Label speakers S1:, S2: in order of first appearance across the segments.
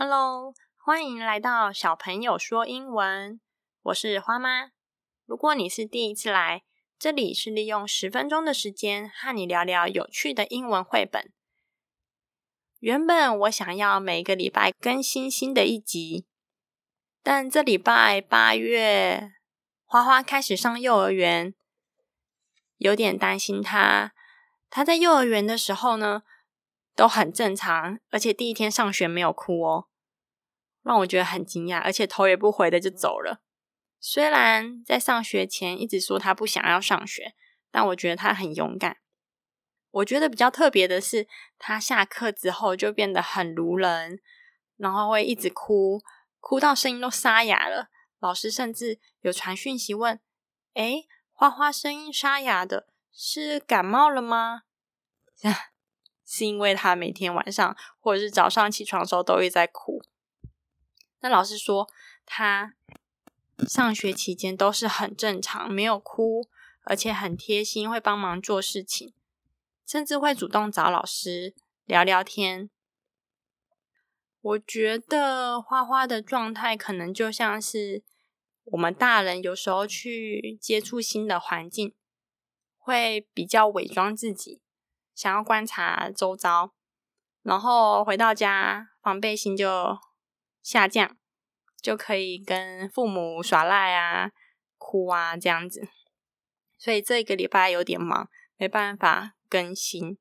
S1: Hello，欢迎来到小朋友说英文。我是花妈。如果你是第一次来，这里是利用十分钟的时间和你聊聊有趣的英文绘本。原本我想要每个礼拜更新新的一集，但这礼拜八月花花开始上幼儿园，有点担心他。他在幼儿园的时候呢？都很正常，而且第一天上学没有哭哦，让我觉得很惊讶，而且头也不回的就走了。虽然在上学前一直说他不想要上学，但我觉得他很勇敢。我觉得比较特别的是，他下课之后就变得很如人，然后会一直哭，哭到声音都沙哑了。老师甚至有传讯息问：“诶，花花声音沙哑的，是感冒了吗？” 是因为他每天晚上或者是早上起床的时候都会在哭。那老师说他上学期间都是很正常，没有哭，而且很贴心，会帮忙做事情，甚至会主动找老师聊聊天。我觉得花花的状态可能就像是我们大人有时候去接触新的环境，会比较伪装自己。想要观察周遭，然后回到家防备心就下降，就可以跟父母耍赖啊、哭啊这样子。所以这个礼拜有点忙，没办法更新，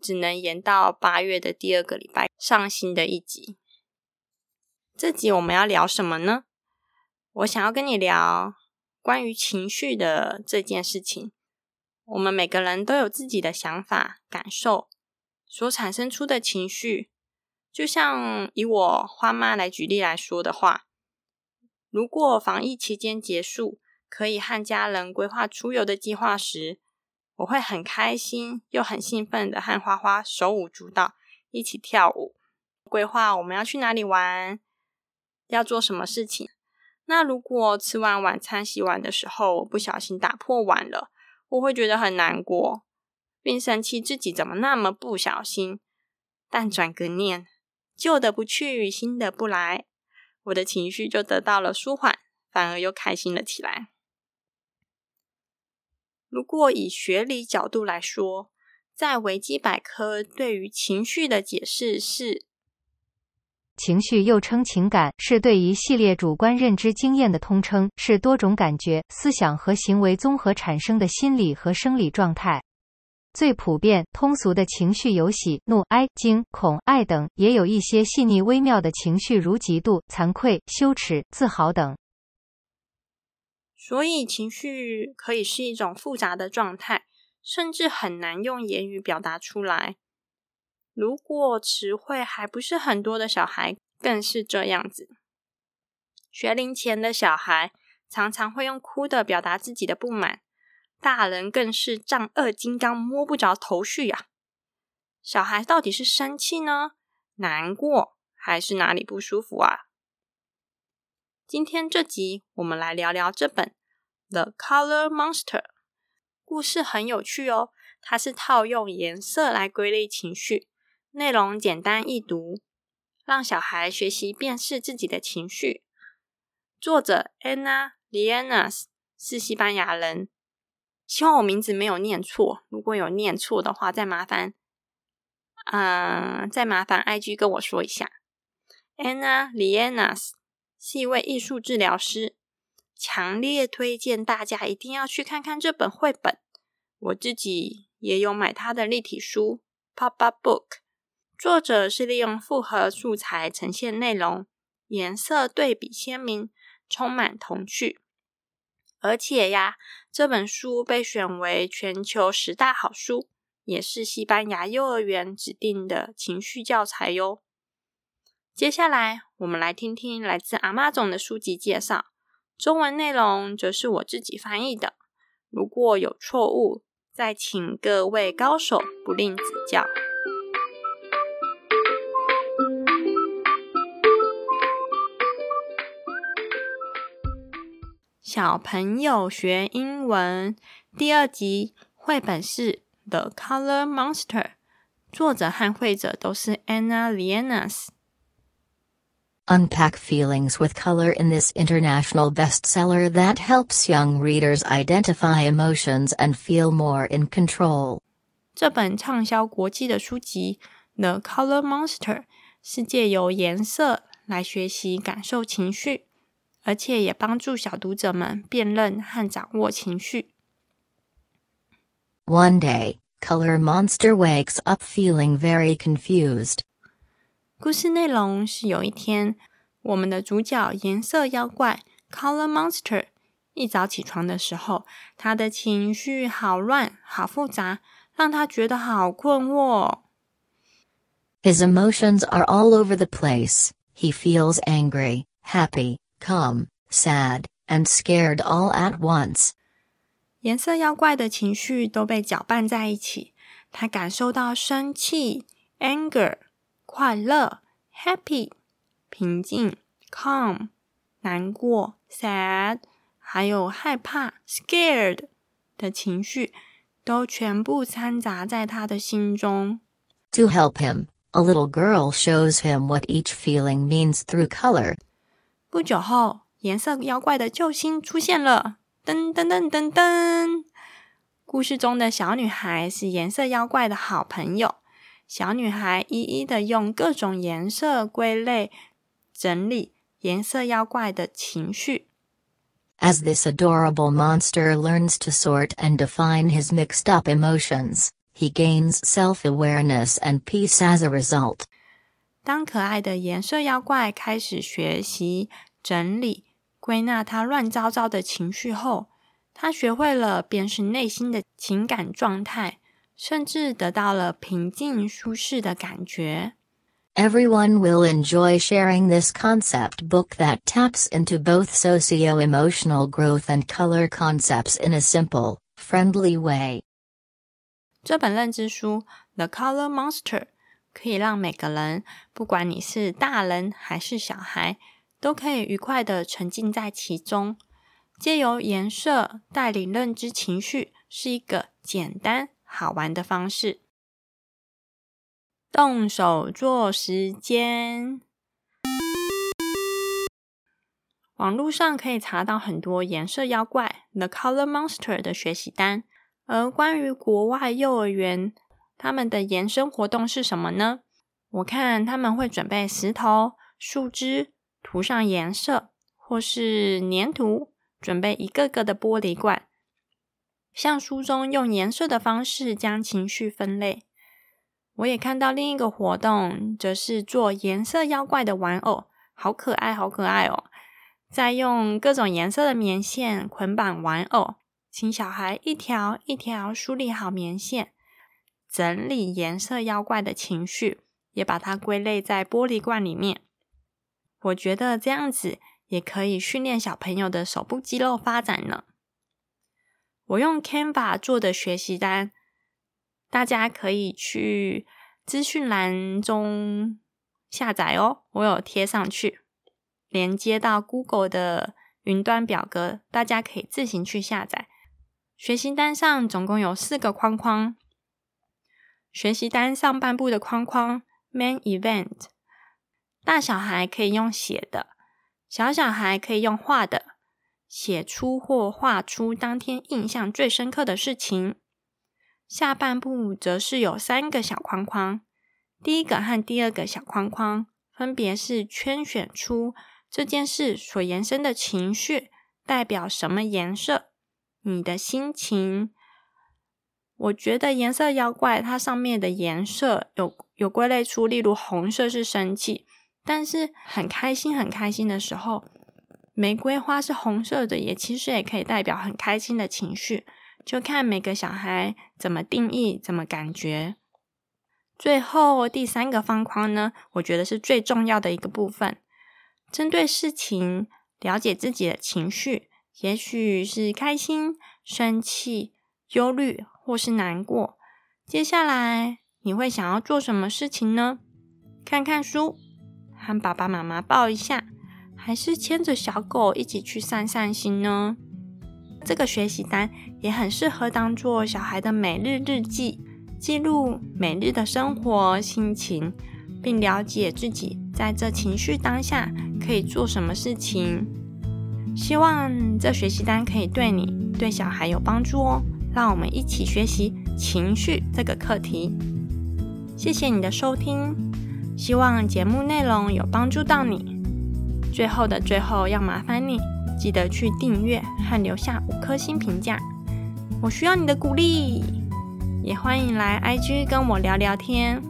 S1: 只能延到八月的第二个礼拜上新的一集。这集我们要聊什么呢？我想要跟你聊关于情绪的这件事情。我们每个人都有自己的想法、感受，所产生出的情绪。就像以我花妈来举例来说的话，如果防疫期间结束，可以和家人规划出游的计划时，我会很开心又很兴奋的和花花手舞足蹈，一起跳舞，规划我们要去哪里玩，要做什么事情。那如果吃完晚餐、洗碗的时候，不小心打破碗了，我会觉得很难过，并生气自己怎么那么不小心。但转个念，旧的不去，新的不来，我的情绪就得到了舒缓，反而又开心了起来。如果以学理角度来说，在维基百科对于情绪的解释是。
S2: 情绪又称情感，是对一系列主观认知经验的通称，是多种感觉、思想和行为综合产生的心理和生理状态。最普遍、通俗的情绪有喜、怒、哀、惊、恐、爱等，也有一些细腻微妙的情绪，如嫉妒、惭愧、羞耻、自豪等。
S1: 所以，情绪可以是一种复杂的状态，甚至很难用言语表达出来。如果词汇还不是很多的小孩，更是这样子。学龄前的小孩常常会用哭的表达自己的不满，大人更是丈二金刚摸不着头绪呀。小孩到底是生气呢，难过，还是哪里不舒服啊？今天这集我们来聊聊这本《The Color Monster》，故事很有趣哦，它是套用颜色来归类情绪。内容简单易读，让小孩学习辨识自己的情绪。作者 Anna Lianas 是西班牙人，希望我名字没有念错。如果有念错的话，再麻烦，嗯，再麻烦 IG 跟我说一下。Anna Lianas 是一位艺术治疗师，强烈推荐大家一定要去看看这本绘本。我自己也有买他的立体书 Pop Up Book。作者是利用复合素材呈现内容，颜色对比鲜明，充满童趣。而且呀，这本书被选为全球十大好书，也是西班牙幼儿园指定的情绪教材哟。接下来，我们来听听来自阿妈总的书籍介绍，中文内容则是我自己翻译的。如果有错误，再请各位高手不吝指教。小朋友学英文第二集绘本是《The Color Monster》，作者和绘者都是 Anna Lianas。
S3: Unpack feelings with color in this international bestseller that helps young readers identify emotions and feel more in control.
S1: 这本畅销国际的书籍《The Color Monster》是借由颜色来学习感受情绪，而且也帮助小读者们辨认和掌握情绪。
S3: One day, Color Monster wakes up feeling very confused.
S1: 故事内容是有一天，我们的主角颜色妖怪 Color Monster 一早起床的时候，他的情绪好乱、好复杂，让他觉得好困惑。
S3: His emotions are all over the place. He feels angry, happy, calm, sad, and scared all at once.
S1: 颜色妖怪的情绪都被搅拌在一起，他感受到生气 （anger）。快乐 （happy）、平静 （calm）、难过 （sad），还有害怕 （scared） 的情绪，都全部掺杂在他的心中。
S3: To help him, a little girl shows him what each feeling means through color.
S1: 不久后，颜色妖怪的救星出现了！噔噔噔噔噔！故事中的小女孩是颜色妖怪的好朋友。小女孩一一的用各种颜色归类、整理颜色妖怪的情绪。
S3: As this adorable monster learns to sort and define his mixed up emotions, he gains self awareness and peace as a result.
S1: 当可爱的颜色妖怪开始学习整理、归纳他乱糟糟的情绪后，他学会了辨识内心的情感状态。甚至得到了平静舒适的感觉。
S3: Everyone will enjoy sharing this concept book that taps into both socio emotional growth and color concepts in a simple, friendly way.
S1: 这本认知书《The Color Monster》 可以让每个人，不管你是大人还是小孩，都可以愉快的沉浸在其中。借由颜色带领认知情绪，是一个简单。好玩的方式，动手做时间。网络上可以查到很多颜色妖怪 The Color Monster 的学习单，而关于国外幼儿园，他们的延伸活动是什么呢？我看他们会准备石头、树枝，涂上颜色，或是粘土，准备一个个的玻璃罐。像书中用颜色的方式将情绪分类，我也看到另一个活动，则是做颜色妖怪的玩偶，好可爱，好可爱哦！再用各种颜色的棉线捆绑玩偶，请小孩一条一条梳理好棉线，整理颜色妖怪的情绪，也把它归类在玻璃罐里面。我觉得这样子也可以训练小朋友的手部肌肉发展呢。我用 Canva 做的学习单，大家可以去资讯栏中下载哦。我有贴上去，连接到 Google 的云端表格，大家可以自行去下载。学习单上总共有四个框框，学习单上半部的框框 Main Event，大小孩可以用写的，小小孩可以用画的。写出或画出当天印象最深刻的事情。下半部则是有三个小框框，第一个和第二个小框框分别是圈选出这件事所延伸的情绪代表什么颜色，你的心情。我觉得颜色妖怪它上面的颜色有有归类出，例如红色是生气，但是很开心很开心的时候。玫瑰花是红色的，也其实也可以代表很开心的情绪，就看每个小孩怎么定义、怎么感觉。最后第三个方框呢，我觉得是最重要的一个部分，针对事情了解自己的情绪，也许是开心、生气、忧虑或是难过。接下来你会想要做什么事情呢？看看书，和爸爸妈妈抱一下。还是牵着小狗一起去散散心呢？这个学习单也很适合当做小孩的每日日记，记录每日的生活心情，并了解自己在这情绪当下可以做什么事情。希望这学习单可以对你、对小孩有帮助哦。让我们一起学习情绪这个课题。谢谢你的收听，希望节目内容有帮助到你。最后的最后，要麻烦你记得去订阅和留下五颗星评价，我需要你的鼓励。也欢迎来 IG 跟我聊聊天。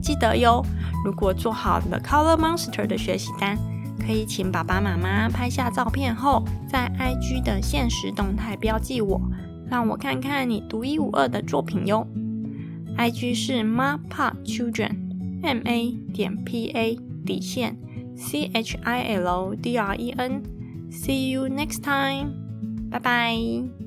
S1: 记得哟，如果做好了 Color Monster 的学习单，可以请爸爸妈妈拍下照片后，在 IG 的现实动态标记我。让我看看你独一无二的作品哟。IG 是 MaPa Children，M A 点 P A 底线 C H I L D R E N。See you next time，拜拜。